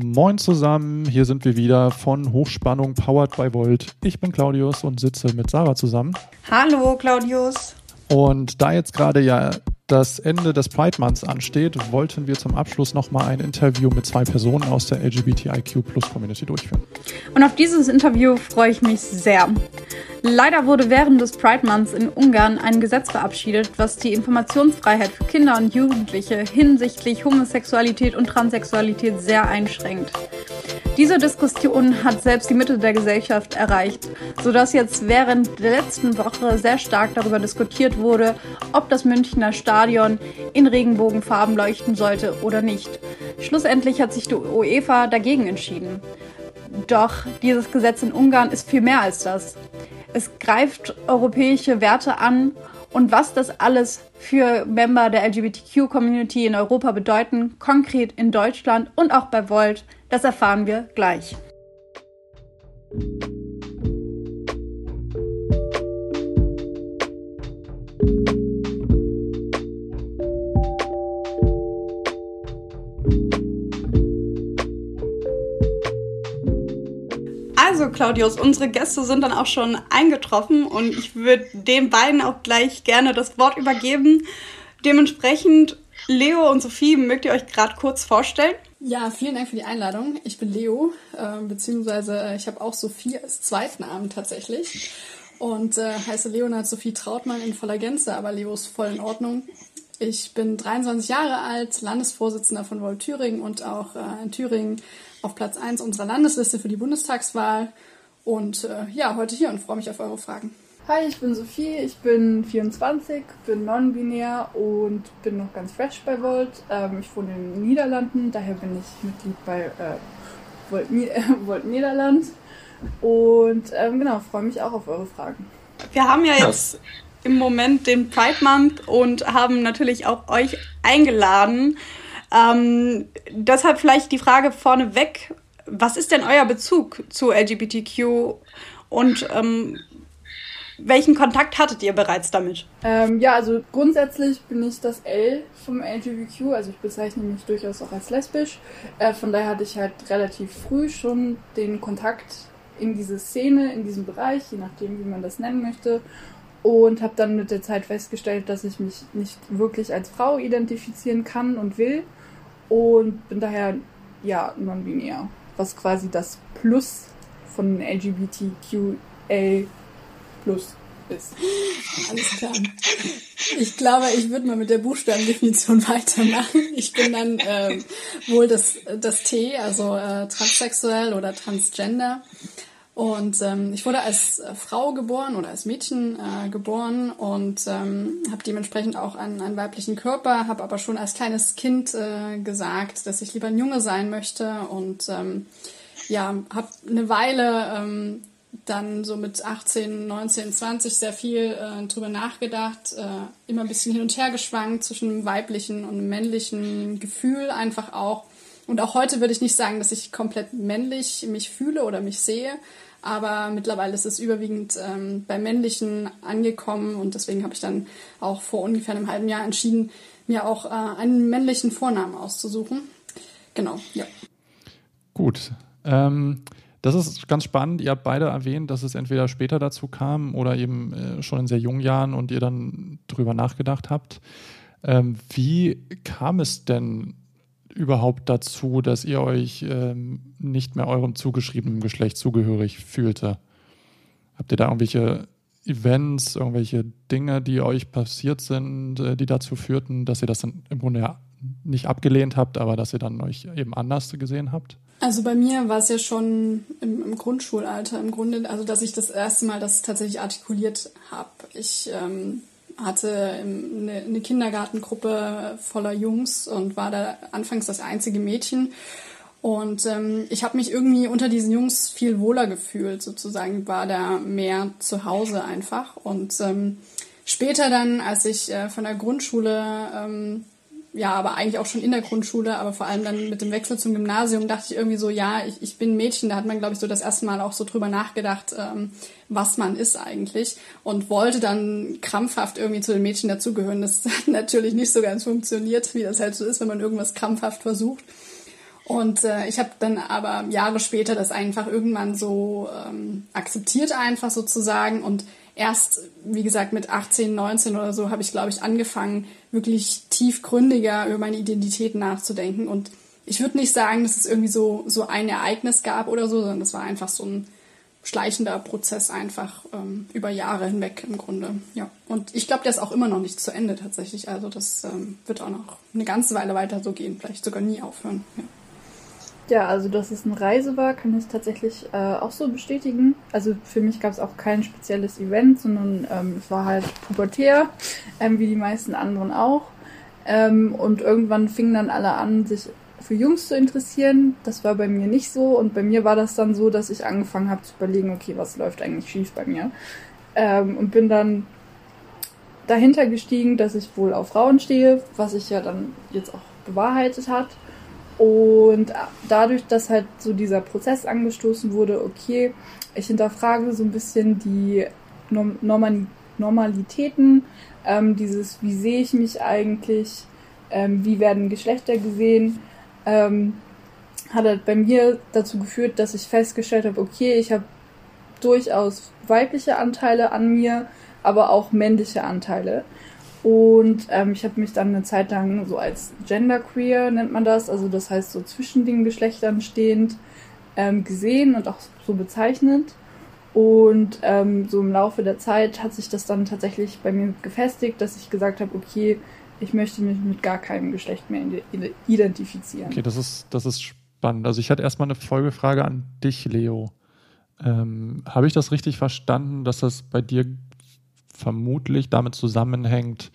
Moin zusammen, hier sind wir wieder von Hochspannung Powered by Volt. Ich bin Claudius und sitze mit Sarah zusammen. Hallo Claudius. Und da jetzt gerade ja das Ende des Pride Months ansteht, wollten wir zum Abschluss nochmal ein Interview mit zwei Personen aus der LGBTIQ Plus Community durchführen. Und auf dieses Interview freue ich mich sehr. Leider wurde während des Pride Months in Ungarn ein Gesetz verabschiedet, was die Informationsfreiheit für Kinder und Jugendliche hinsichtlich Homosexualität und Transsexualität sehr einschränkt. Diese Diskussion hat selbst die Mitte der Gesellschaft erreicht, sodass jetzt während der letzten Woche sehr stark darüber diskutiert wurde, ob das Münchner Stadion in Regenbogenfarben leuchten sollte oder nicht. Schlussendlich hat sich die UEFA dagegen entschieden. Doch dieses Gesetz in Ungarn ist viel mehr als das. Es greift europäische Werte an und was das alles für Member der LGBTQ-Community in Europa bedeuten, konkret in Deutschland und auch bei Volt, das erfahren wir gleich. Also Claudius, unsere Gäste sind dann auch schon eingetroffen und ich würde den beiden auch gleich gerne das Wort übergeben. Dementsprechend, Leo und Sophie, mögt ihr euch gerade kurz vorstellen? Ja, vielen Dank für die Einladung. Ich bin Leo, äh, beziehungsweise ich habe auch Sophie als Zweitnamen tatsächlich und äh, heiße Leonard Sophie Trautmann in voller Gänze, aber Leo ist voll in Ordnung. Ich bin 23 Jahre alt, Landesvorsitzender von Volt Thüringen und auch äh, in Thüringen auf Platz 1 unserer Landesliste für die Bundestagswahl. Und äh, ja, heute hier und freue mich auf eure Fragen. Hi, ich bin Sophie, ich bin 24, bin non-binär und bin noch ganz fresh bei Volt. Ähm, ich wohne in den Niederlanden, daher bin ich Mitglied bei äh, Volt, äh, Volt Niederland. Und ähm, genau, freue mich auch auf eure Fragen. Wir haben ja jetzt im Moment den Pride Month und haben natürlich auch euch eingeladen. Ähm, deshalb vielleicht die Frage vorneweg, was ist denn euer Bezug zu LGBTQ und ähm, welchen Kontakt hattet ihr bereits damit? Ähm, ja, also grundsätzlich bin ich das L vom LGBTQ, also ich bezeichne mich durchaus auch als lesbisch. Äh, von daher hatte ich halt relativ früh schon den Kontakt in diese Szene, in diesem Bereich, je nachdem, wie man das nennen möchte. Und habe dann mit der Zeit festgestellt, dass ich mich nicht wirklich als Frau identifizieren kann und will. Und bin daher, ja, non-binär. Was quasi das Plus von LGBTQA Plus ist. Alles klar. Ich glaube, ich würde mal mit der Buchstabendefinition weitermachen. Ich bin dann ähm, wohl das, das T, also äh, transsexuell oder transgender. Und ähm, ich wurde als Frau geboren oder als Mädchen äh, geboren und ähm, habe dementsprechend auch einen, einen weiblichen Körper, habe aber schon als kleines Kind äh, gesagt, dass ich lieber ein Junge sein möchte und ähm, ja, habe eine Weile ähm, dann so mit 18, 19, 20 sehr viel äh, drüber nachgedacht, äh, immer ein bisschen hin und her geschwankt zwischen einem weiblichen und einem männlichen Gefühl einfach auch. Und auch heute würde ich nicht sagen, dass ich komplett männlich mich fühle oder mich sehe, aber mittlerweile ist es überwiegend ähm, bei männlichen angekommen und deswegen habe ich dann auch vor ungefähr einem halben Jahr entschieden, mir auch äh, einen männlichen Vornamen auszusuchen. Genau, ja. Gut. Ähm das ist ganz spannend. Ihr habt beide erwähnt, dass es entweder später dazu kam oder eben äh, schon in sehr jungen Jahren und ihr dann drüber nachgedacht habt. Ähm, wie kam es denn überhaupt dazu, dass ihr euch ähm, nicht mehr eurem zugeschriebenen Geschlecht zugehörig fühlte? Habt ihr da irgendwelche Events, irgendwelche Dinge, die euch passiert sind, äh, die dazu führten, dass ihr das dann im Grunde ja nicht abgelehnt habt, aber dass ihr dann euch eben anders gesehen habt? Also bei mir war es ja schon im, im, Grundschulalter im Grunde, also dass ich das erste Mal das tatsächlich artikuliert habe. Ich ähm, hatte eine, eine Kindergartengruppe voller Jungs und war da anfangs das einzige Mädchen. Und ähm, ich habe mich irgendwie unter diesen Jungs viel wohler gefühlt, sozusagen, war da mehr zu Hause einfach. Und ähm, später dann, als ich äh, von der Grundschule ähm, ja, aber eigentlich auch schon in der Grundschule, aber vor allem dann mit dem Wechsel zum Gymnasium dachte ich irgendwie so, ja, ich, ich bin Mädchen. Da hat man, glaube ich, so das erste Mal auch so drüber nachgedacht, ähm, was man ist eigentlich und wollte dann krampfhaft irgendwie zu den Mädchen dazugehören. Das hat natürlich nicht so ganz funktioniert, wie das halt so ist, wenn man irgendwas krampfhaft versucht. Und äh, ich habe dann aber Jahre später das einfach irgendwann so ähm, akzeptiert einfach sozusagen und erst, wie gesagt, mit 18, 19 oder so habe ich, glaube ich, angefangen, wirklich tiefgründiger über meine Identität nachzudenken. Und ich würde nicht sagen, dass es irgendwie so, so ein Ereignis gab oder so, sondern das war einfach so ein schleichender Prozess einfach ähm, über Jahre hinweg im Grunde. Ja. Und ich glaube, der ist auch immer noch nicht zu Ende tatsächlich. Also das ähm, wird auch noch eine ganze Weile weiter so gehen, vielleicht sogar nie aufhören. Ja. Ja, also dass es eine Reise war, kann ich tatsächlich äh, auch so bestätigen. Also für mich gab es auch kein spezielles Event, sondern ähm, es war halt pubertär, ähm, wie die meisten anderen auch. Ähm, und irgendwann fingen dann alle an, sich für Jungs zu interessieren. Das war bei mir nicht so. Und bei mir war das dann so, dass ich angefangen habe zu überlegen, okay, was läuft eigentlich schief bei mir? Ähm, und bin dann dahinter gestiegen, dass ich wohl auf Frauen stehe, was sich ja dann jetzt auch bewahrheitet hat. Und dadurch, dass halt so dieser Prozess angestoßen wurde, okay, ich hinterfrage so ein bisschen die Norm Normalitäten, ähm, dieses, wie sehe ich mich eigentlich, ähm, wie werden Geschlechter gesehen, ähm, hat halt bei mir dazu geführt, dass ich festgestellt habe, okay, ich habe durchaus weibliche Anteile an mir, aber auch männliche Anteile. Und ähm, ich habe mich dann eine Zeit lang so als genderqueer nennt man das, also das heißt so zwischen den Geschlechtern stehend ähm, gesehen und auch so bezeichnet. Und ähm, so im Laufe der Zeit hat sich das dann tatsächlich bei mir gefestigt, dass ich gesagt habe, okay, ich möchte mich mit gar keinem Geschlecht mehr identifizieren. Okay, das ist, das ist spannend. Also ich hatte erstmal eine Folgefrage an dich, Leo. Ähm, Habe ich das richtig verstanden, dass das bei dir vermutlich damit zusammenhängt,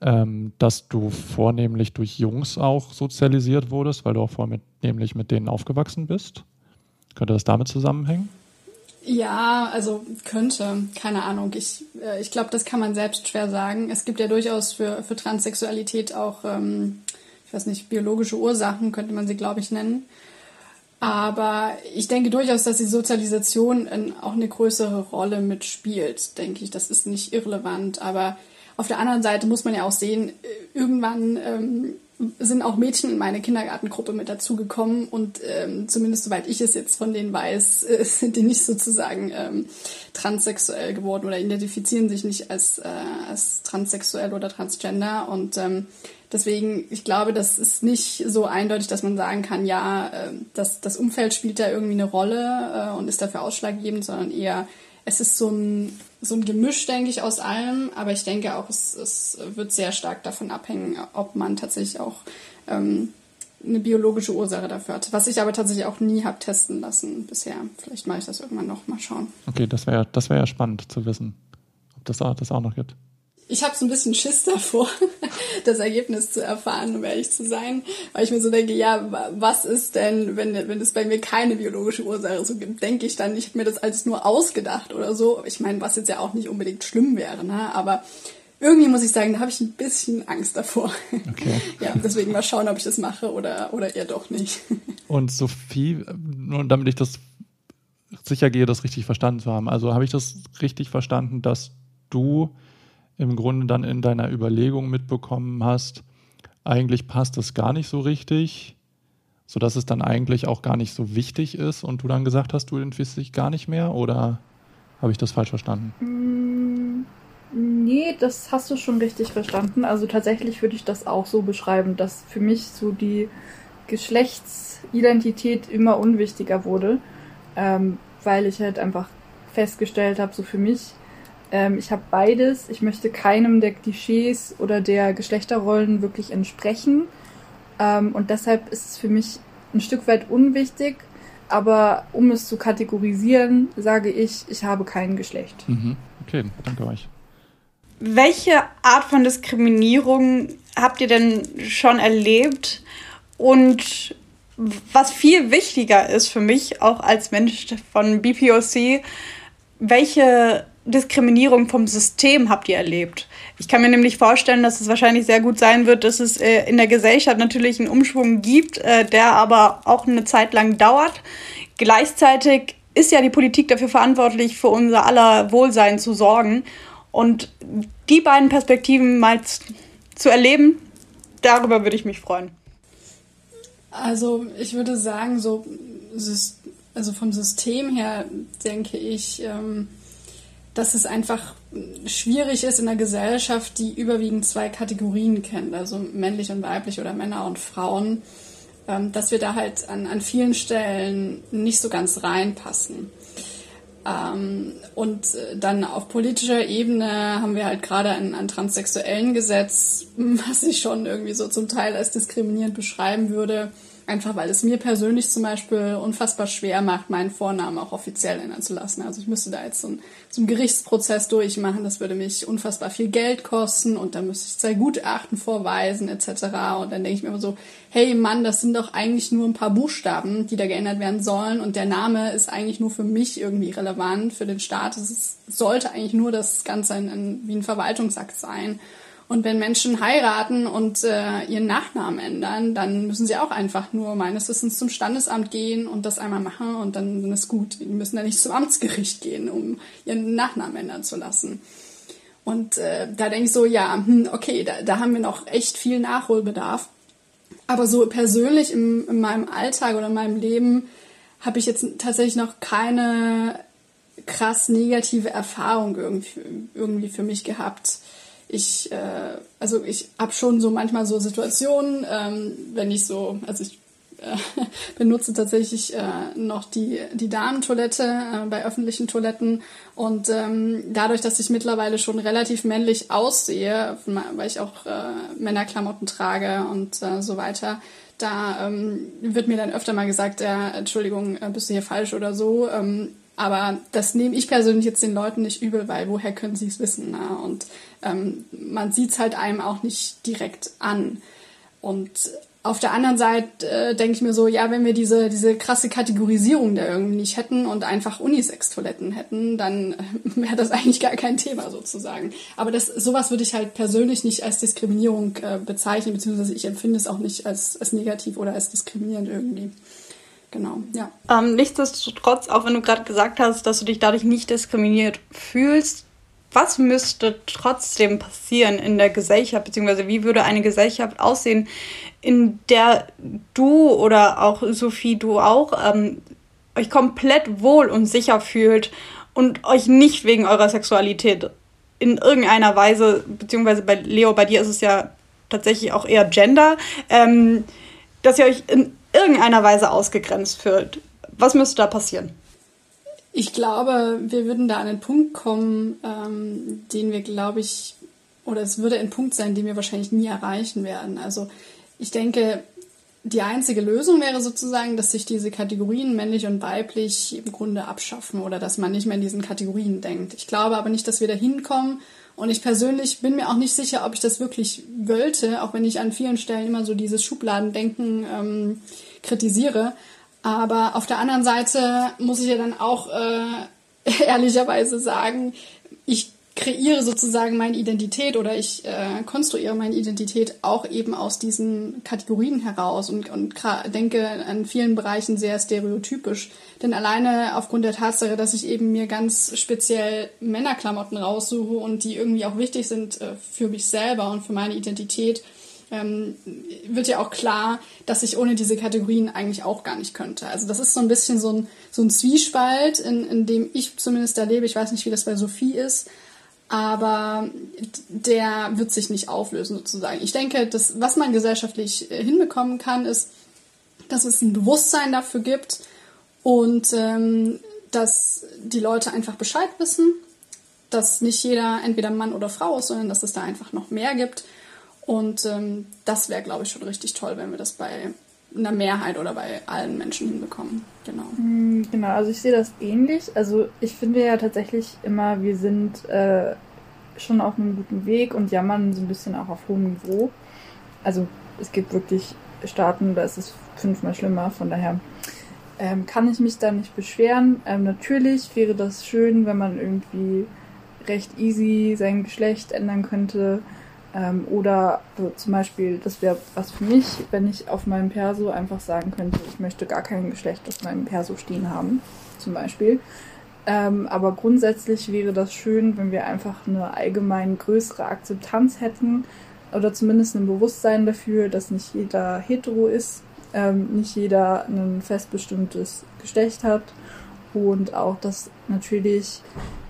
ähm, dass du vornehmlich durch Jungs auch sozialisiert wurdest, weil du auch vornehmlich mit denen aufgewachsen bist? Könnte das damit zusammenhängen? Ja, also könnte, keine Ahnung. Ich, äh, ich glaube, das kann man selbst schwer sagen. Es gibt ja durchaus für, für Transsexualität auch, ähm, ich weiß nicht, biologische Ursachen, könnte man sie, glaube ich, nennen. Aber ich denke durchaus, dass die Sozialisation auch eine größere Rolle mitspielt, denke ich. Das ist nicht irrelevant. Aber auf der anderen Seite muss man ja auch sehen, äh, irgendwann ähm, sind auch Mädchen in meine Kindergartengruppe mit dazugekommen und ähm, zumindest soweit ich es jetzt von denen weiß, äh, sind die nicht sozusagen ähm, transsexuell geworden oder identifizieren sich nicht als, äh, als transsexuell oder transgender und ähm, deswegen, ich glaube, das ist nicht so eindeutig, dass man sagen kann, ja, äh, das, das Umfeld spielt da irgendwie eine Rolle äh, und ist dafür ausschlaggebend, sondern eher es ist so ein, so ein Gemisch, denke ich, aus allem. Aber ich denke auch, es, es wird sehr stark davon abhängen, ob man tatsächlich auch ähm, eine biologische Ursache dafür hat. Was ich aber tatsächlich auch nie habe testen lassen bisher. Vielleicht mache ich das irgendwann noch mal schauen. Okay, das wäre das wär ja spannend zu wissen, ob das, das auch noch gibt ich habe so ein bisschen Schiss davor, das Ergebnis zu erfahren, um ehrlich zu sein, weil ich mir so denke, ja, was ist denn, wenn, wenn es bei mir keine biologische Ursache so gibt, denke ich dann, ich habe mir das alles nur ausgedacht oder so. Ich meine, was jetzt ja auch nicht unbedingt schlimm wäre, ne? aber irgendwie muss ich sagen, da habe ich ein bisschen Angst davor. Okay. ja, deswegen mal schauen, ob ich das mache oder, oder eher doch nicht. Und Sophie, nur damit ich das sicher gehe, das richtig verstanden zu haben, also habe ich das richtig verstanden, dass du im Grunde dann in deiner Überlegung mitbekommen hast, eigentlich passt es gar nicht so richtig, sodass es dann eigentlich auch gar nicht so wichtig ist und du dann gesagt hast, du identifizierst dich gar nicht mehr oder habe ich das falsch verstanden? Mm, nee, das hast du schon richtig verstanden. Also tatsächlich würde ich das auch so beschreiben, dass für mich so die Geschlechtsidentität immer unwichtiger wurde, ähm, weil ich halt einfach festgestellt habe, so für mich, ähm, ich habe beides. Ich möchte keinem der Klischees oder der Geschlechterrollen wirklich entsprechen. Ähm, und deshalb ist es für mich ein Stück weit unwichtig. Aber um es zu kategorisieren, sage ich, ich habe kein Geschlecht. Mhm. Okay, danke euch. Welche Art von Diskriminierung habt ihr denn schon erlebt? Und was viel wichtiger ist für mich, auch als Mensch von BPOC, welche Diskriminierung vom System habt ihr erlebt? Ich kann mir nämlich vorstellen, dass es wahrscheinlich sehr gut sein wird, dass es äh, in der Gesellschaft natürlich einen Umschwung gibt, äh, der aber auch eine Zeit lang dauert. Gleichzeitig ist ja die Politik dafür verantwortlich, für unser aller Wohlsein zu sorgen. Und die beiden Perspektiven mal zu erleben, darüber würde ich mich freuen. Also ich würde sagen, so also vom System her denke ich, ähm, dass es einfach schwierig ist in einer Gesellschaft, die überwiegend zwei Kategorien kennt, also männlich und weiblich oder Männer und Frauen, ähm, dass wir da halt an, an vielen Stellen nicht so ganz reinpassen. Ähm, und äh, dann auf politischer Ebene haben wir halt gerade ein, ein transsexuellen Gesetz, was ich schon irgendwie so zum Teil als diskriminierend beschreiben würde Einfach weil es mir persönlich zum Beispiel unfassbar schwer macht, meinen Vornamen auch offiziell ändern zu lassen. Also ich müsste da jetzt so, ein, so einen Gerichtsprozess durchmachen. Das würde mich unfassbar viel Geld kosten und dann müsste ich zwei Gutachten vorweisen etc. Und dann denke ich mir immer so, hey Mann, das sind doch eigentlich nur ein paar Buchstaben, die da geändert werden sollen und der Name ist eigentlich nur für mich irgendwie relevant, für den Staat. Es sollte eigentlich nur das Ganze ein, ein, wie ein Verwaltungsakt sein. Und wenn Menschen heiraten und äh, ihren Nachnamen ändern, dann müssen sie auch einfach nur meines Wissens zum Standesamt gehen und das einmal machen und dann, dann ist gut. Die müssen dann nicht zum Amtsgericht gehen, um ihren Nachnamen ändern zu lassen. Und äh, da denke ich so, ja, hm, okay, da, da haben wir noch echt viel Nachholbedarf. Aber so persönlich im, in meinem Alltag oder in meinem Leben habe ich jetzt tatsächlich noch keine krass negative Erfahrung irgendwie, irgendwie für mich gehabt ich, äh, also ich habe schon so manchmal so Situationen, ähm, wenn ich so, also ich äh, benutze tatsächlich äh, noch die, die Damentoilette äh, bei öffentlichen Toiletten und ähm, dadurch, dass ich mittlerweile schon relativ männlich aussehe, weil ich auch äh, Männerklamotten trage und äh, so weiter, da ähm, wird mir dann öfter mal gesagt, ja, Entschuldigung, äh, bist du hier falsch oder so. Ähm, aber das nehme ich persönlich jetzt den Leuten nicht übel, weil woher können sie es wissen? Ne? Und ähm, man sieht es halt einem auch nicht direkt an. Und auf der anderen Seite äh, denke ich mir so, ja, wenn wir diese, diese krasse Kategorisierung da irgendwie nicht hätten und einfach Unisex-Toiletten hätten, dann äh, wäre das eigentlich gar kein Thema sozusagen. Aber das, sowas würde ich halt persönlich nicht als Diskriminierung äh, bezeichnen, beziehungsweise ich empfinde es auch nicht als, als negativ oder als diskriminierend irgendwie. Genau, ja. Ähm, nichtsdestotrotz, auch wenn du gerade gesagt hast, dass du dich dadurch nicht diskriminiert fühlst, was müsste trotzdem passieren in der Gesellschaft, beziehungsweise wie würde eine Gesellschaft aussehen, in der du oder auch Sophie, du auch, ähm, euch komplett wohl und sicher fühlt und euch nicht wegen eurer Sexualität in irgendeiner Weise, beziehungsweise bei Leo, bei dir ist es ja tatsächlich auch eher Gender, ähm, dass ihr euch in irgendeiner Weise ausgegrenzt fühlt. Was müsste da passieren? Ich glaube, wir würden da an einen Punkt kommen, ähm, den wir, glaube ich, oder es würde ein Punkt sein, den wir wahrscheinlich nie erreichen werden. Also ich denke, die einzige Lösung wäre sozusagen, dass sich diese Kategorien männlich und weiblich im Grunde abschaffen oder dass man nicht mehr in diesen Kategorien denkt. Ich glaube aber nicht, dass wir da hinkommen. Und ich persönlich bin mir auch nicht sicher, ob ich das wirklich wollte, auch wenn ich an vielen Stellen immer so dieses Schubladendenken ähm, kritisiere. Aber auf der anderen Seite muss ich ja dann auch äh, ehrlicherweise sagen, ich kreiere sozusagen meine Identität oder ich äh, konstruiere meine Identität auch eben aus diesen Kategorien heraus und, und denke an vielen Bereichen sehr stereotypisch. Denn alleine aufgrund der Tatsache, dass ich eben mir ganz speziell Männerklamotten raussuche und die irgendwie auch wichtig sind äh, für mich selber und für meine Identität, ähm, wird ja auch klar, dass ich ohne diese Kategorien eigentlich auch gar nicht könnte. Also das ist so ein bisschen so ein, so ein Zwiespalt, in, in dem ich zumindest erlebe. Ich weiß nicht, wie das bei Sophie ist, aber der wird sich nicht auflösen sozusagen. Ich denke, dass, was man gesellschaftlich äh, hinbekommen kann, ist, dass es ein Bewusstsein dafür gibt und ähm, dass die Leute einfach Bescheid wissen, dass nicht jeder entweder Mann oder Frau ist, sondern dass es da einfach noch mehr gibt und ähm, das wäre, glaube ich, schon richtig toll, wenn wir das bei einer Mehrheit oder bei allen Menschen hinbekommen. Genau. Mm, genau, also ich sehe das ähnlich. Also ich finde ja tatsächlich immer, wir sind äh, schon auf einem guten Weg und jammern so ein bisschen auch auf hohem Niveau. Also es gibt wirklich Staaten, da ist es fünfmal schlimmer, von daher ähm, kann ich mich da nicht beschweren. Ähm, natürlich wäre das schön, wenn man irgendwie recht easy sein Geschlecht ändern könnte. Ähm, oder so zum Beispiel, das wäre was für mich, wenn ich auf meinem Perso einfach sagen könnte, ich möchte gar kein Geschlecht auf meinem Perso stehen haben, zum Beispiel. Ähm, aber grundsätzlich wäre das schön, wenn wir einfach eine allgemein größere Akzeptanz hätten oder zumindest ein Bewusstsein dafür, dass nicht jeder hetero ist ähm, nicht jeder ein festbestimmtes Geschlecht hat und auch, dass natürlich,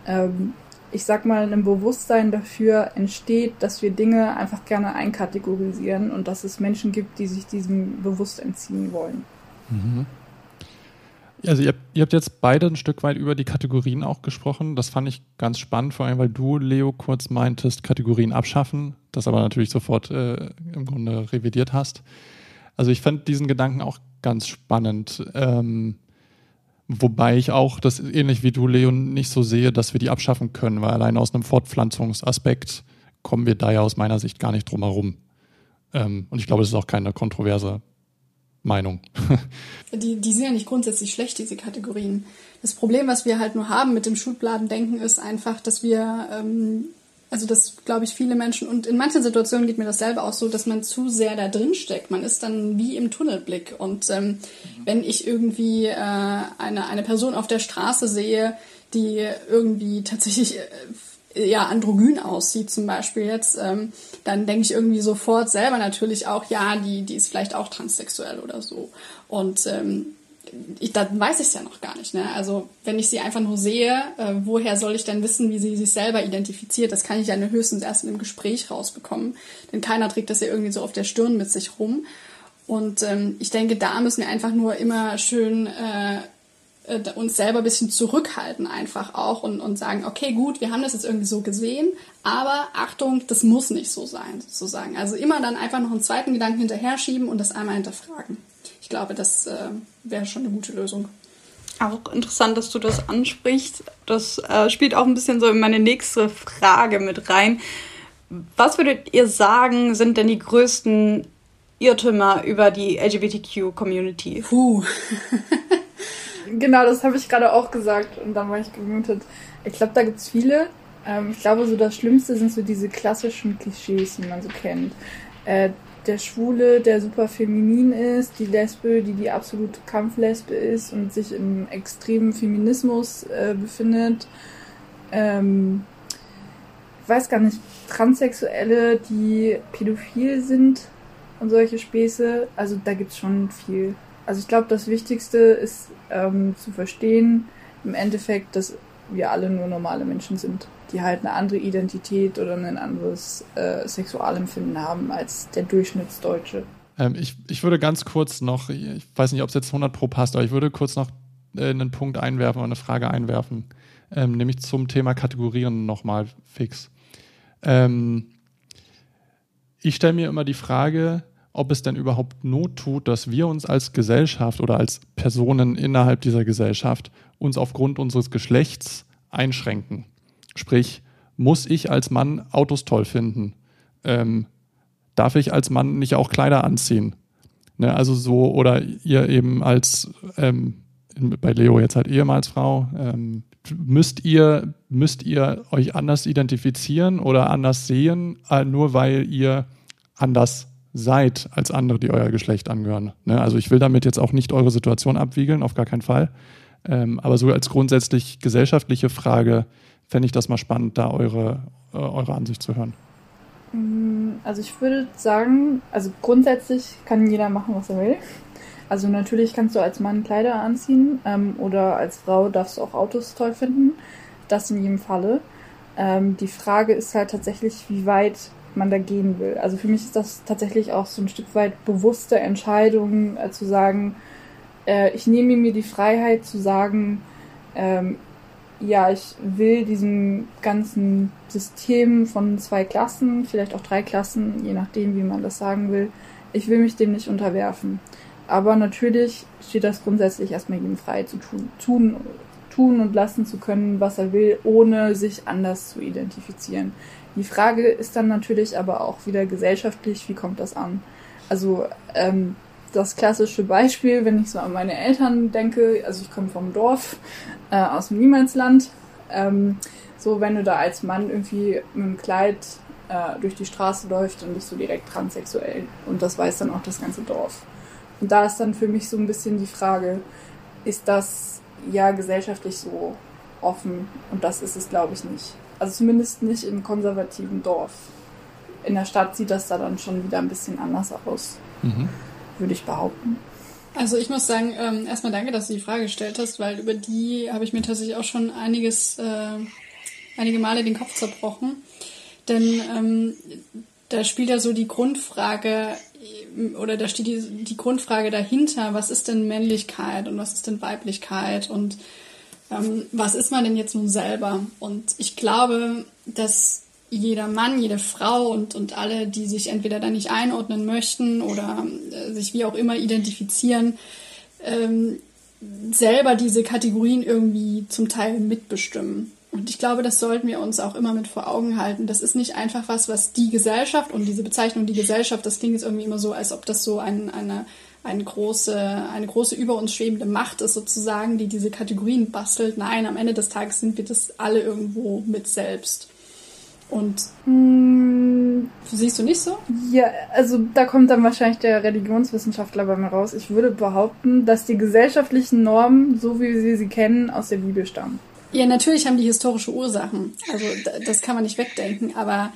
ähm, ich sag mal, ein Bewusstsein dafür entsteht, dass wir Dinge einfach gerne einkategorisieren und dass es Menschen gibt, die sich diesem bewusst entziehen wollen. Mhm. Also ihr habt, ihr habt, jetzt beide ein Stück weit über die Kategorien auch gesprochen. Das fand ich ganz spannend, vor allem weil du, Leo, kurz meintest, Kategorien abschaffen, das aber natürlich sofort äh, im Grunde revidiert hast. Also ich fand diesen Gedanken auch ganz spannend. Ähm, wobei ich auch das ähnlich wie du, Leo, nicht so sehe, dass wir die abschaffen können, weil allein aus einem Fortpflanzungsaspekt kommen wir da ja aus meiner Sicht gar nicht drum herum. Ähm, und ich glaube, das ist auch keine kontroverse Meinung. die, die sind ja nicht grundsätzlich schlecht, diese Kategorien. Das Problem, was wir halt nur haben mit dem Schubladendenken, ist einfach, dass wir, ähm, also das glaube ich viele Menschen, und in manchen Situationen geht mir das selber auch so, dass man zu sehr da drin steckt. Man ist dann wie im Tunnelblick. Und ähm, mhm. wenn ich irgendwie äh, eine, eine Person auf der Straße sehe, die irgendwie tatsächlich äh, ja androgyn aussieht zum Beispiel jetzt, ähm, dann denke ich irgendwie sofort selber natürlich auch, ja, die, die ist vielleicht auch transsexuell oder so. Und ähm, ich, dann weiß ich es ja noch gar nicht. Ne? Also wenn ich sie einfach nur sehe, äh, woher soll ich denn wissen, wie sie sich selber identifiziert? Das kann ich ja nur höchstens erst in einem Gespräch rausbekommen. Denn keiner trägt das ja irgendwie so auf der Stirn mit sich rum. Und ähm, ich denke, da müssen wir einfach nur immer schön äh, äh, uns selber ein bisschen zurückhalten einfach auch und, und sagen, okay, gut, wir haben das jetzt irgendwie so gesehen, aber Achtung, das muss nicht so sein, sozusagen. Also immer dann einfach noch einen zweiten Gedanken hinterher schieben und das einmal hinterfragen. Ich glaube, das äh, wäre schon eine gute Lösung. Auch interessant, dass du das ansprichst. Das äh, spielt auch ein bisschen so in meine nächste Frage mit rein. Was würdet ihr sagen, sind denn die größten Irrtümer über die LGBTQ-Community? Puh. Genau, das habe ich gerade auch gesagt und dann war ich gemutet. Ich glaube, da gibt es viele. Ähm, ich glaube, so das Schlimmste sind so diese klassischen Klischees, die man so kennt. Äh, der Schwule, der super feminin ist, die Lesbe, die die absolute Kampflesbe ist und sich im extremen Feminismus äh, befindet. Ähm, ich weiß gar nicht, Transsexuelle, die pädophil sind und solche Späße. Also da gibt es schon viel. Also ich glaube, das Wichtigste ist ähm, zu verstehen, im Endeffekt, dass wir alle nur normale Menschen sind, die halt eine andere Identität oder ein anderes äh, Sexualempfinden haben als der Durchschnittsdeutsche. Ähm, ich, ich würde ganz kurz noch, ich weiß nicht, ob es jetzt 100 pro passt, aber ich würde kurz noch äh, einen Punkt einwerfen oder eine Frage einwerfen, ähm, nämlich zum Thema Kategorieren nochmal fix. Ähm, ich stelle mir immer die Frage, ob es denn überhaupt Not tut, dass wir uns als Gesellschaft oder als Personen innerhalb dieser Gesellschaft uns aufgrund unseres Geschlechts einschränken. Sprich, muss ich als Mann Autos toll finden? Ähm, darf ich als Mann nicht auch Kleider anziehen? Ne, also so, oder ihr eben als, ähm, bei Leo jetzt halt ehemals Frau, ähm, müsst ihr, müsst ihr euch anders identifizieren oder anders sehen, äh, nur weil ihr anders seid als andere, die euer Geschlecht angehören. Ne? Also ich will damit jetzt auch nicht eure Situation abwiegeln, auf gar keinen Fall. Ähm, aber so als grundsätzlich gesellschaftliche Frage fände ich das mal spannend, da eure, äh, eure Ansicht zu hören. Mm, also ich würde sagen, also grundsätzlich kann jeder machen, was er will. Also natürlich kannst du als Mann Kleider anziehen ähm, oder als Frau darfst du auch Autos toll finden. Das in jedem Falle. Ähm, die Frage ist halt tatsächlich, wie weit man da gehen will. Also für mich ist das tatsächlich auch so ein Stück weit bewusste Entscheidung äh, zu sagen, äh, ich nehme mir die Freiheit zu sagen, ähm, ja, ich will diesem ganzen System von zwei Klassen, vielleicht auch drei Klassen, je nachdem, wie man das sagen will, ich will mich dem nicht unterwerfen. Aber natürlich steht das grundsätzlich erstmal jedem frei zu tun, tun, tun und lassen zu können, was er will, ohne sich anders zu identifizieren. Die Frage ist dann natürlich aber auch wieder gesellschaftlich, wie kommt das an? Also ähm, das klassische Beispiel, wenn ich so an meine Eltern denke, also ich komme vom Dorf, äh, aus dem Niemandsland, ähm, so wenn du da als Mann irgendwie mit einem Kleid äh, durch die Straße läuft, dann bist du direkt transsexuell und das weiß dann auch das ganze Dorf. Und da ist dann für mich so ein bisschen die Frage, ist das ja gesellschaftlich so offen? Und das ist es, glaube ich, nicht. Also zumindest nicht im konservativen Dorf. In der Stadt sieht das da dann schon wieder ein bisschen anders aus, mhm. würde ich behaupten. Also ich muss sagen, ähm, erstmal danke, dass du die Frage gestellt hast, weil über die habe ich mir tatsächlich auch schon einiges, äh, einige Male den Kopf zerbrochen. Denn ähm, da spielt ja so die Grundfrage oder da steht die, die Grundfrage dahinter, was ist denn Männlichkeit und was ist denn Weiblichkeit und ähm, was ist man denn jetzt nun selber? Und ich glaube, dass jeder Mann, jede Frau und, und alle, die sich entweder da nicht einordnen möchten oder äh, sich wie auch immer identifizieren, ähm, selber diese Kategorien irgendwie zum Teil mitbestimmen. Und ich glaube, das sollten wir uns auch immer mit vor Augen halten. Das ist nicht einfach was, was die Gesellschaft und diese Bezeichnung die Gesellschaft, das klingt jetzt irgendwie immer so, als ob das so ein, eine, eine große, eine große über uns schwebende Macht ist sozusagen, die diese Kategorien bastelt. Nein, am Ende des Tages sind wir das alle irgendwo mit selbst. Und mm, siehst du nicht so? Ja, also da kommt dann wahrscheinlich der Religionswissenschaftler bei mir raus. Ich würde behaupten, dass die gesellschaftlichen Normen, so wie wir sie kennen, aus der Bibel stammen. Ja, natürlich haben die historische Ursachen. Also das kann man nicht wegdenken. Aber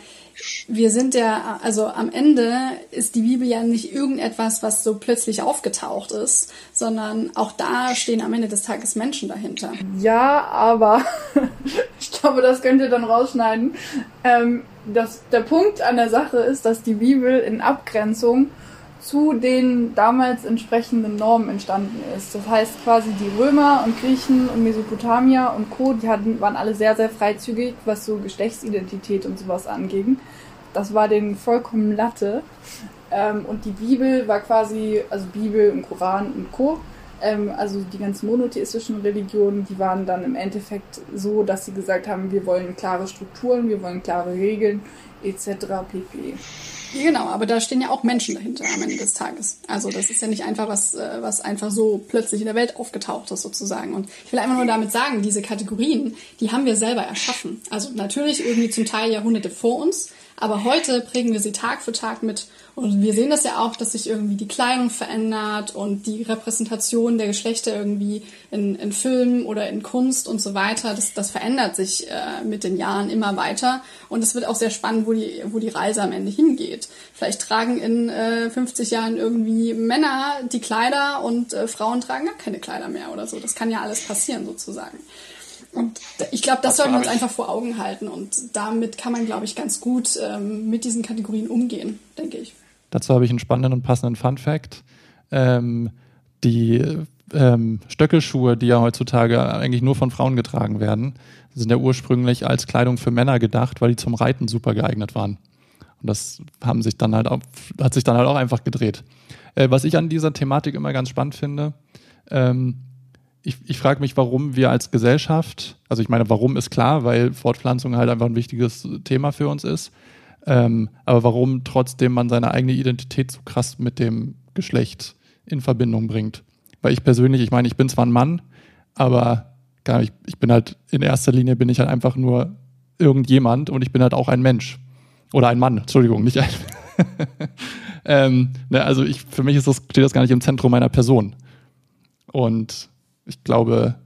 wir sind ja, also am Ende ist die Bibel ja nicht irgendetwas, was so plötzlich aufgetaucht ist, sondern auch da stehen am Ende des Tages Menschen dahinter. Ja, aber ich glaube, das könnt ihr dann rausschneiden. Ähm, das, der Punkt an der Sache ist, dass die Bibel in Abgrenzung zu den damals entsprechenden Normen entstanden ist. Das heißt quasi die Römer und Griechen und Mesopotamier und Co., die hatten, waren alle sehr, sehr freizügig, was so Geschlechtsidentität und sowas anging. Das war denen vollkommen Latte. Ähm, und die Bibel war quasi, also Bibel und Koran und Co., ähm, also die ganzen monotheistischen Religionen, die waren dann im Endeffekt so, dass sie gesagt haben, wir wollen klare Strukturen, wir wollen klare Regeln etc. pp. Genau, aber da stehen ja auch Menschen dahinter am Ende des Tages. Also das ist ja nicht einfach was, äh, was einfach so plötzlich in der Welt aufgetaucht ist sozusagen. Und ich will einfach nur damit sagen, diese Kategorien, die haben wir selber erschaffen. Also natürlich irgendwie zum Teil Jahrhunderte vor uns, aber heute prägen wir sie Tag für Tag mit. Und wir sehen das ja auch, dass sich irgendwie die Kleidung verändert und die Repräsentation der Geschlechter irgendwie in, in Filmen oder in Kunst und so weiter. Das, das verändert sich äh, mit den Jahren immer weiter. Und es wird auch sehr spannend, wo die, wo die Reise am Ende hingeht. Vielleicht tragen in äh, 50 Jahren irgendwie Männer die Kleider und äh, Frauen tragen gar keine Kleider mehr oder so. Das kann ja alles passieren sozusagen. Und ich glaube, das sollten wir uns einfach vor Augen halten. Und damit kann man, glaube ich, ganz gut ähm, mit diesen Kategorien umgehen, denke ich. Dazu habe ich einen spannenden und passenden Fun Fact. Ähm, die ähm, Stöckelschuhe, die ja heutzutage eigentlich nur von Frauen getragen werden, sind ja ursprünglich als Kleidung für Männer gedacht, weil die zum Reiten super geeignet waren. Und das haben sich dann halt auch, hat sich dann halt auch einfach gedreht. Äh, was ich an dieser Thematik immer ganz spannend finde, ähm, ich, ich frage mich, warum wir als Gesellschaft, also ich meine, warum ist klar, weil Fortpflanzung halt einfach ein wichtiges Thema für uns ist, ähm, aber warum trotzdem man seine eigene Identität so krass mit dem Geschlecht in Verbindung bringt. Weil ich persönlich, ich meine, ich bin zwar ein Mann, aber gar nicht, ich bin halt, in erster Linie bin ich halt einfach nur irgendjemand und ich bin halt auch ein Mensch. Oder ein Mann, Entschuldigung, nicht ein. ähm, ne, also ich, für mich ist das, steht das gar nicht im Zentrum meiner Person. Und ich glaube,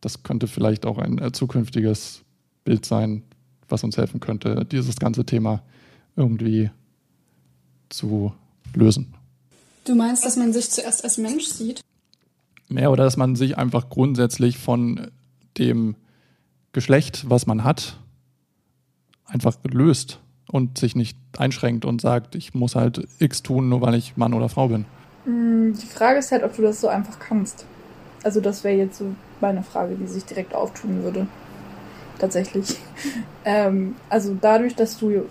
das könnte vielleicht auch ein äh, zukünftiges Bild sein, was uns helfen könnte, dieses ganze Thema irgendwie zu lösen. Du meinst, dass man sich zuerst als Mensch sieht? Mehr oder dass man sich einfach grundsätzlich von dem Geschlecht, was man hat, einfach löst und sich nicht einschränkt und sagt, ich muss halt X tun, nur weil ich Mann oder Frau bin. Mm, die Frage ist halt, ob du das so einfach kannst. Also das wäre jetzt so meine Frage, die sich direkt auftun würde. Tatsächlich. ähm, also dadurch, dass du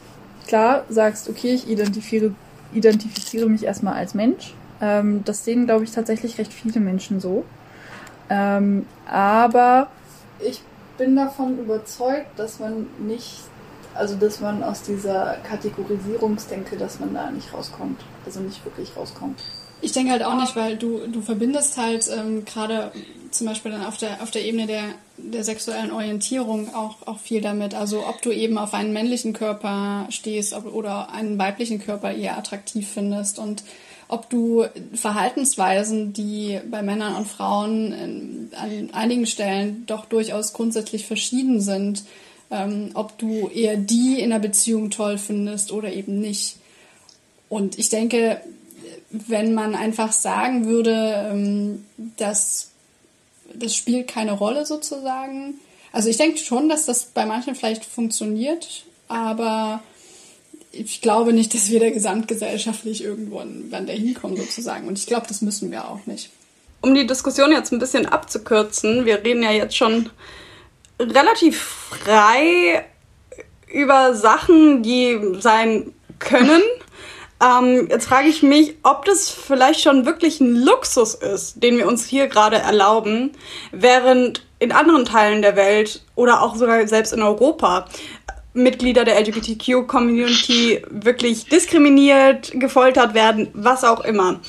klar sagst, okay, ich identifiziere, identifiziere mich erstmal als Mensch. Ähm, das sehen, glaube ich, tatsächlich recht viele Menschen so. Ähm, aber ich bin davon überzeugt, dass man nicht, also dass man aus dieser Kategorisierungsdenke, dass man da nicht rauskommt. Also nicht wirklich rauskommt. Ich denke halt auch nicht, weil du, du verbindest halt ähm, gerade zum Beispiel dann auf der, auf der Ebene der, der sexuellen Orientierung auch, auch viel damit. Also ob du eben auf einen männlichen Körper stehst ob, oder einen weiblichen Körper eher attraktiv findest und ob du Verhaltensweisen, die bei Männern und Frauen in, an einigen Stellen doch durchaus grundsätzlich verschieden sind, ähm, ob du eher die in der Beziehung toll findest oder eben nicht. Und ich denke, wenn man einfach sagen würde, ähm, dass das spielt keine Rolle sozusagen. Also ich denke schon, dass das bei manchen vielleicht funktioniert, aber ich glaube nicht, dass wir da gesamtgesellschaftlich irgendwo wann dahin kommen sozusagen. Und ich glaube, das müssen wir auch nicht. Um die Diskussion jetzt ein bisschen abzukürzen, wir reden ja jetzt schon relativ frei über Sachen, die sein können. Ähm, jetzt frage ich mich, ob das vielleicht schon wirklich ein Luxus ist, den wir uns hier gerade erlauben, während in anderen Teilen der Welt oder auch sogar selbst in Europa Mitglieder der LGBTQ-Community wirklich diskriminiert, gefoltert werden, was auch immer.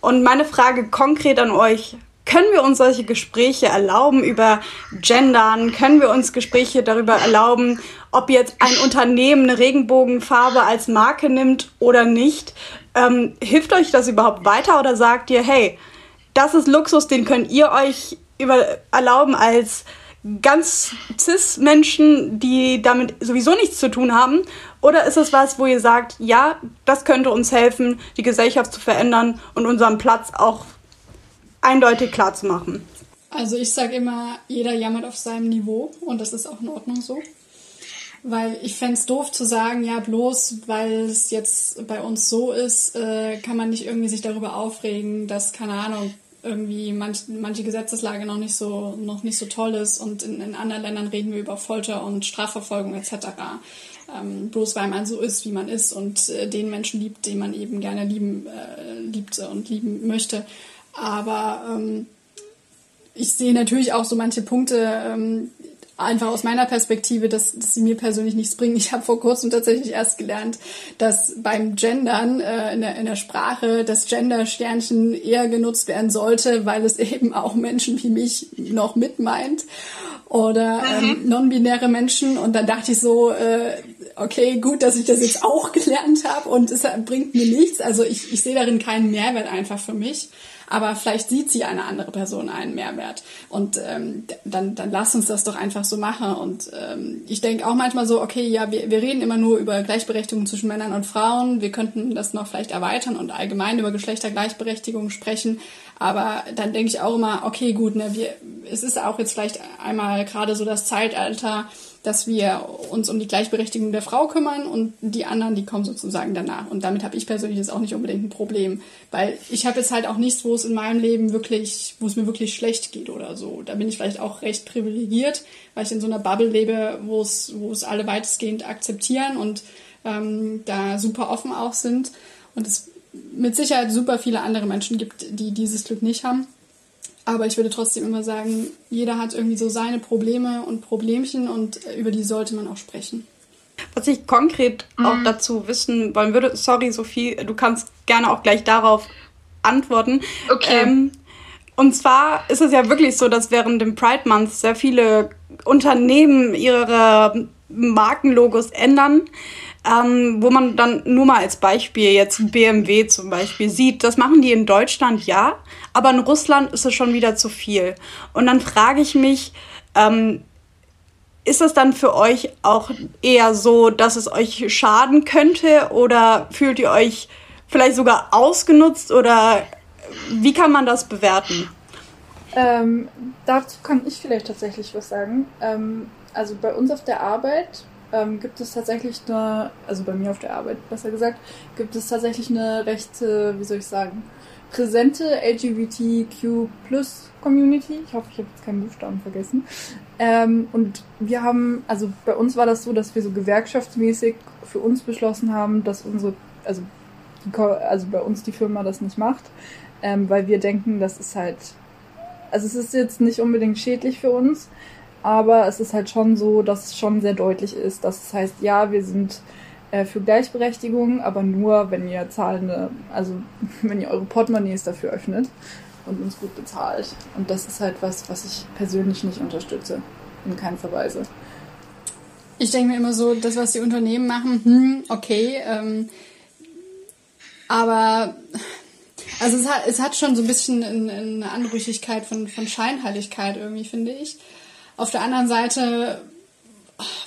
Und meine Frage konkret an euch, können wir uns solche Gespräche erlauben über Gendern? Können wir uns Gespräche darüber erlauben, ob jetzt ein Unternehmen eine Regenbogenfarbe als Marke nimmt oder nicht? Ähm, hilft euch das überhaupt weiter oder sagt ihr, hey, das ist Luxus, den könnt ihr euch über erlauben als ganz cis-Menschen, die damit sowieso nichts zu tun haben? Oder ist es was, wo ihr sagt, ja, das könnte uns helfen, die Gesellschaft zu verändern und unseren Platz auch eindeutig klar zu machen? Also ich sage immer, jeder jammert auf seinem Niveau und das ist auch in Ordnung so. Weil ich fände es doof zu sagen, ja, bloß weil es jetzt bei uns so ist, äh, kann man nicht irgendwie sich darüber aufregen, dass, keine Ahnung, irgendwie manch, manche Gesetzeslage noch nicht so noch nicht so toll ist und in, in anderen Ländern reden wir über Folter und Strafverfolgung etc. Ähm, bloß weil man so ist, wie man ist und äh, den Menschen liebt, den man eben gerne lieben äh, liebt und lieben möchte. Aber ähm, ich sehe natürlich auch so manche Punkte, ähm, einfach aus meiner Perspektive, dass, dass sie mir persönlich nichts bringen. Ich habe vor kurzem tatsächlich erst gelernt, dass beim Gendern äh, in, der, in der Sprache das Gender-Sternchen eher genutzt werden sollte, weil es eben auch Menschen wie mich noch mit meint oder ähm, non-binäre Menschen. Und dann dachte ich so, äh, okay, gut, dass ich das jetzt auch gelernt habe und es bringt mir nichts. Also ich, ich sehe darin keinen Mehrwert einfach für mich aber vielleicht sieht sie eine andere Person einen Mehrwert. Und ähm, dann, dann lass uns das doch einfach so machen. Und ähm, ich denke auch manchmal so, okay, ja, wir, wir reden immer nur über Gleichberechtigung zwischen Männern und Frauen. Wir könnten das noch vielleicht erweitern und allgemein über Geschlechtergleichberechtigung sprechen. Aber dann denke ich auch immer, okay, gut, ne, wir, es ist auch jetzt vielleicht einmal gerade so das Zeitalter, dass wir uns um die Gleichberechtigung der Frau kümmern und die anderen, die kommen sozusagen danach. Und damit habe ich persönlich jetzt auch nicht unbedingt ein Problem, weil ich habe jetzt halt auch nichts, wo es in meinem Leben wirklich, wo es mir wirklich schlecht geht oder so. Da bin ich vielleicht auch recht privilegiert, weil ich in so einer Bubble lebe, wo es, wo es alle weitestgehend akzeptieren und ähm, da super offen auch sind und es mit Sicherheit super viele andere Menschen gibt, die dieses Glück nicht haben. Aber ich würde trotzdem immer sagen, jeder hat irgendwie so seine Probleme und Problemchen und äh, über die sollte man auch sprechen. Was ich konkret mhm. auch dazu wissen wollen würde, sorry Sophie, du kannst gerne auch gleich darauf antworten. Okay. Ähm, und zwar ist es ja wirklich so, dass während dem Pride Month sehr viele Unternehmen ihre Markenlogos ändern ähm, wo man dann nur mal als Beispiel jetzt BMW zum Beispiel sieht, das machen die in Deutschland ja, aber in Russland ist es schon wieder zu viel. Und dann frage ich mich, ähm, ist es dann für euch auch eher so, dass es euch schaden könnte oder fühlt ihr euch vielleicht sogar ausgenutzt oder wie kann man das bewerten? Ähm, dazu kann ich vielleicht tatsächlich was sagen. Ähm, also bei uns auf der Arbeit ähm, gibt es tatsächlich eine, also bei mir auf der Arbeit besser gesagt, gibt es tatsächlich eine recht, wie soll ich sagen, präsente LGBTQ Plus Community. Ich hoffe, ich habe jetzt keinen Buchstaben vergessen. Ähm, und wir haben, also bei uns war das so, dass wir so gewerkschaftsmäßig für uns beschlossen haben, dass unsere, also, die, also bei uns die Firma das nicht macht, ähm, weil wir denken, das ist halt, also es ist jetzt nicht unbedingt schädlich für uns, aber es ist halt schon so, dass es schon sehr deutlich ist, dass es heißt, ja, wir sind äh, für Gleichberechtigung, aber nur, wenn ihr zahlende, also wenn ihr eure Portemonnaies dafür öffnet und uns gut bezahlt. Und das ist halt was, was ich persönlich nicht unterstütze, in keinster Weise. Ich denke mir immer so, das, was die Unternehmen machen, hm, okay, ähm, aber also es hat, es hat schon so ein bisschen eine Anrüchigkeit von, von Scheinheiligkeit irgendwie, finde ich. Auf der anderen Seite,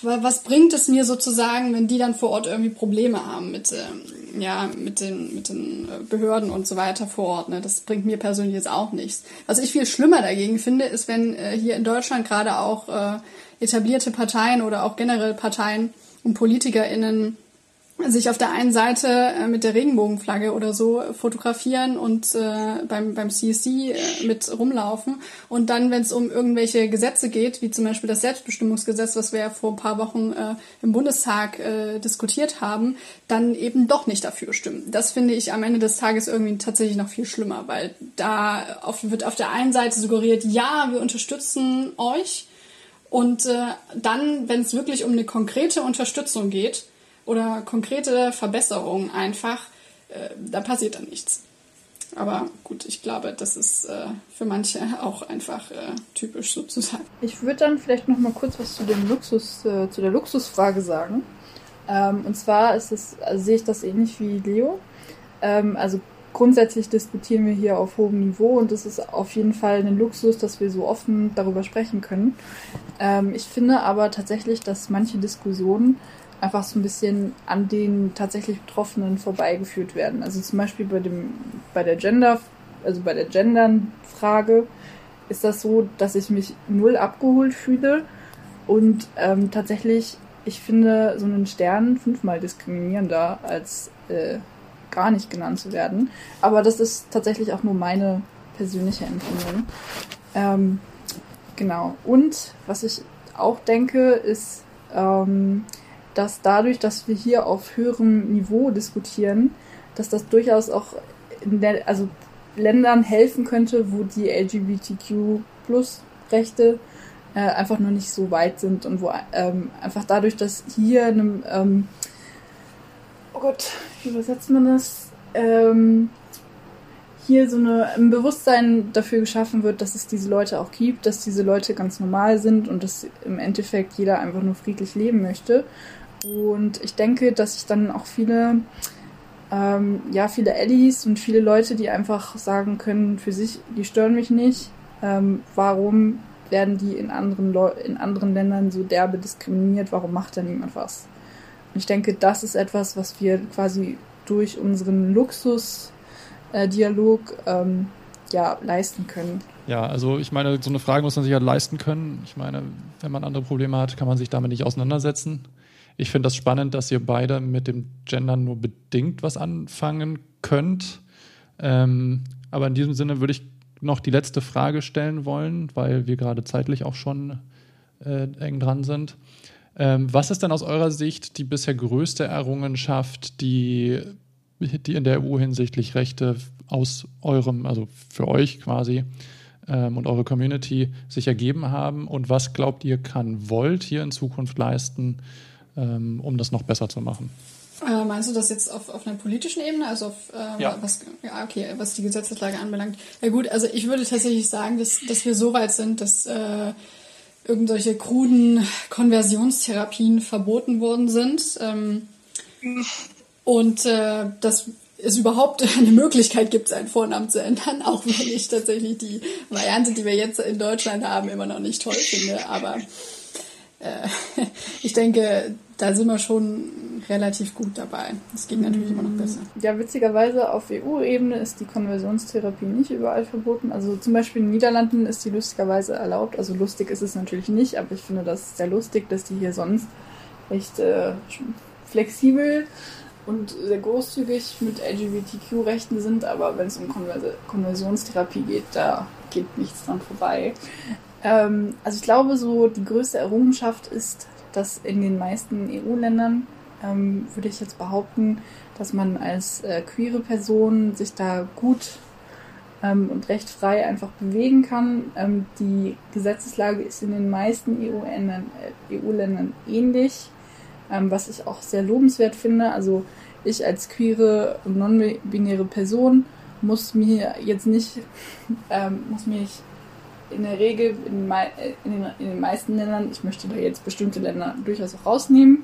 was bringt es mir sozusagen, wenn die dann vor Ort irgendwie Probleme haben mit, ähm, ja, mit den, mit den äh, Behörden und so weiter vor Ort. Ne? Das bringt mir persönlich jetzt auch nichts. Was ich viel schlimmer dagegen finde, ist, wenn äh, hier in Deutschland gerade auch äh, etablierte Parteien oder auch generell Parteien und PolitikerInnen sich auf der einen Seite äh, mit der Regenbogenflagge oder so fotografieren und äh, beim, beim CSC äh, mit rumlaufen und dann, wenn es um irgendwelche Gesetze geht, wie zum Beispiel das Selbstbestimmungsgesetz, was wir ja vor ein paar Wochen äh, im Bundestag äh, diskutiert haben, dann eben doch nicht dafür stimmen. Das finde ich am Ende des Tages irgendwie tatsächlich noch viel schlimmer, weil da auf, wird auf der einen Seite suggeriert, ja, wir unterstützen euch und äh, dann, wenn es wirklich um eine konkrete Unterstützung geht, oder konkrete Verbesserungen einfach, äh, da passiert dann nichts. Aber gut, ich glaube, das ist äh, für manche auch einfach äh, typisch sozusagen. Ich würde dann vielleicht noch mal kurz was zu dem Luxus, zu der Luxusfrage sagen. Ähm, und zwar ist es, also sehe ich das ähnlich wie Leo. Ähm, also grundsätzlich diskutieren wir hier auf hohem Niveau und es ist auf jeden Fall ein Luxus, dass wir so offen darüber sprechen können. Ähm, ich finde aber tatsächlich, dass manche Diskussionen einfach so ein bisschen an den tatsächlich Betroffenen vorbeigeführt werden. Also zum Beispiel bei dem, bei der Gender, also bei der Gendern-Frage ist das so, dass ich mich null abgeholt fühle und ähm, tatsächlich, ich finde so einen Stern fünfmal diskriminierender als äh, gar nicht genannt zu werden. Aber das ist tatsächlich auch nur meine persönliche Empfindung. Ähm, genau. Und was ich auch denke, ist, ähm, dass dadurch, dass wir hier auf höherem Niveau diskutieren, dass das durchaus auch in der, also Ländern helfen könnte, wo die LGBTQ-Plus-Rechte äh, einfach noch nicht so weit sind und wo ähm, einfach dadurch, dass hier einem, ähm, oh Gott, wie übersetzt man das? Ähm, hier so eine, ein Bewusstsein dafür geschaffen wird, dass es diese Leute auch gibt, dass diese Leute ganz normal sind und dass im Endeffekt jeder einfach nur friedlich leben möchte. Und ich denke, dass ich dann auch viele, ähm, ja, viele Eddies und viele Leute, die einfach sagen können für sich, die stören mich nicht. Ähm, warum werden die in anderen, in anderen Ländern so derbe diskriminiert? Warum macht da niemand was? Und ich denke, das ist etwas, was wir quasi durch unseren Luxus-Dialog äh, ähm, ja, leisten können. Ja, also ich meine, so eine Frage muss man sich halt leisten können. Ich meine, wenn man andere Probleme hat, kann man sich damit nicht auseinandersetzen. Ich finde das spannend, dass ihr beide mit dem Gendern nur bedingt was anfangen könnt. Ähm, aber in diesem Sinne würde ich noch die letzte Frage stellen wollen, weil wir gerade zeitlich auch schon äh, eng dran sind. Ähm, was ist denn aus eurer Sicht die bisher größte Errungenschaft, die, die in der EU hinsichtlich Rechte aus eurem, also für euch quasi ähm, und eure Community sich ergeben haben? Und was glaubt ihr, kann Volt hier in Zukunft leisten, ähm, um das noch besser zu machen. Äh, meinst du das jetzt auf, auf einer politischen Ebene, also auf äh, ja. was ja okay, was die Gesetzeslage anbelangt? Ja gut, also ich würde tatsächlich sagen, dass, dass wir so weit sind, dass äh, irgendwelche kruden Konversionstherapien verboten worden sind. Ähm, und äh, dass es überhaupt eine Möglichkeit gibt, seinen Vornamen zu ändern, auch wenn ich tatsächlich die Variante, die wir jetzt in Deutschland haben, immer noch nicht toll finde. Aber äh, ich denke, da sind wir schon relativ gut dabei. Es geht natürlich immer noch besser. Ja, witzigerweise auf EU-Ebene ist die Konversionstherapie nicht überall verboten. Also zum Beispiel in den Niederlanden ist die lustigerweise erlaubt. Also lustig ist es natürlich nicht, aber ich finde das sehr lustig, dass die hier sonst echt äh, flexibel und sehr großzügig mit LGBTQ-Rechten sind, aber wenn es um Konver Konversionstherapie geht, da geht nichts dran vorbei. Ähm, also ich glaube, so die größte Errungenschaft ist, dass in den meisten EU-Ländern, ähm, würde ich jetzt behaupten, dass man als äh, queere Person sich da gut ähm, und recht frei einfach bewegen kann. Ähm, die Gesetzeslage ist in den meisten EU-Ländern äh, EU ähnlich, ähm, was ich auch sehr lobenswert finde. Also ich als queere und non-binäre Person muss mir jetzt nicht, ähm, muss mich in der Regel in, in, den, in, den, meisten Ländern, ich möchte da jetzt bestimmte Länder durchaus auch rausnehmen,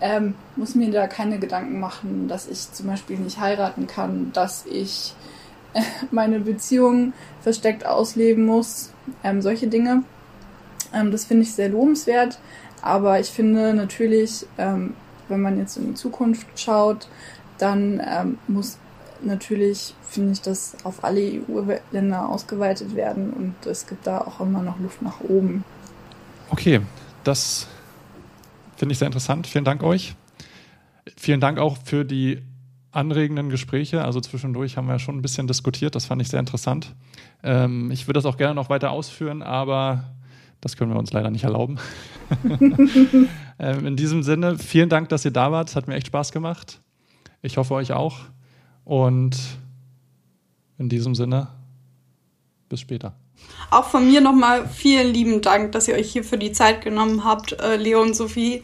ähm, muss mir da keine Gedanken machen, dass ich zum Beispiel nicht heiraten kann, dass ich äh, meine Beziehung versteckt ausleben muss, ähm, solche Dinge. Ähm, das finde ich sehr lobenswert, aber ich finde natürlich, ähm, wenn man jetzt in die Zukunft schaut, dann ähm, muss natürlich, finde ich, das auf alle EU-Länder ausgeweitet werden und es gibt da auch immer noch Luft nach oben. Okay, das finde ich sehr interessant. Vielen Dank euch. Vielen Dank auch für die anregenden Gespräche. Also zwischendurch haben wir schon ein bisschen diskutiert. Das fand ich sehr interessant. Ähm, ich würde das auch gerne noch weiter ausführen, aber das können wir uns leider nicht erlauben. ähm, in diesem Sinne, vielen Dank, dass ihr da wart. Es hat mir echt Spaß gemacht. Ich hoffe euch auch. Und in diesem Sinne, bis später. Auch von mir nochmal vielen lieben Dank, dass ihr euch hier für die Zeit genommen habt, äh, Leo und Sophie.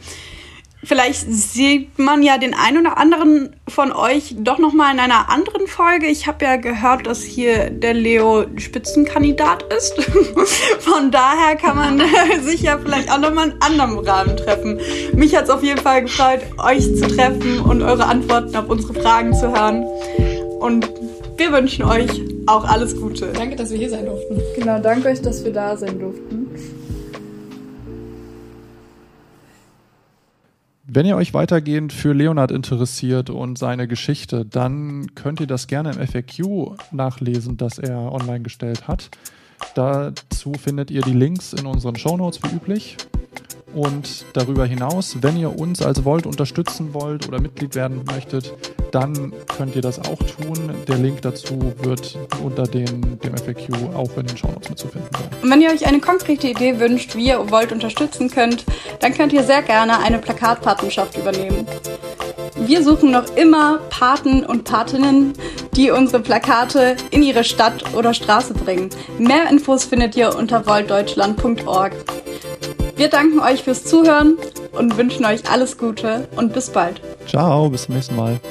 Vielleicht sieht man ja den einen oder anderen von euch doch noch mal in einer anderen Folge. Ich habe ja gehört, dass hier der Leo Spitzenkandidat ist. Von daher kann man sich ja vielleicht auch noch mal in anderem Rahmen treffen. Mich hat es auf jeden Fall gefreut, euch zu treffen und eure Antworten auf unsere Fragen zu hören. Und wir wünschen euch auch alles Gute. Danke, dass wir hier sein durften. Genau, danke euch, dass wir da sein durften. Wenn ihr euch weitergehend für Leonard interessiert und seine Geschichte, dann könnt ihr das gerne im FAQ nachlesen, das er online gestellt hat. Dazu findet ihr die Links in unseren Shownotes wie üblich. Und darüber hinaus, wenn ihr uns als Volt unterstützen wollt oder Mitglied werden möchtet, dann könnt ihr das auch tun. Der Link dazu wird unter den, dem FAQ auch in den Shownotes mitzufinden sein. Und wenn ihr euch eine konkrete Idee wünscht, wie ihr Volt unterstützen könnt, dann könnt ihr sehr gerne eine Plakatpatenschaft übernehmen. Wir suchen noch immer Paten und Patinnen, die unsere Plakate in ihre Stadt oder Straße bringen. Mehr Infos findet ihr unter voltdeutschland.org. Wir danken euch fürs Zuhören und wünschen euch alles Gute und bis bald. Ciao, bis zum nächsten Mal.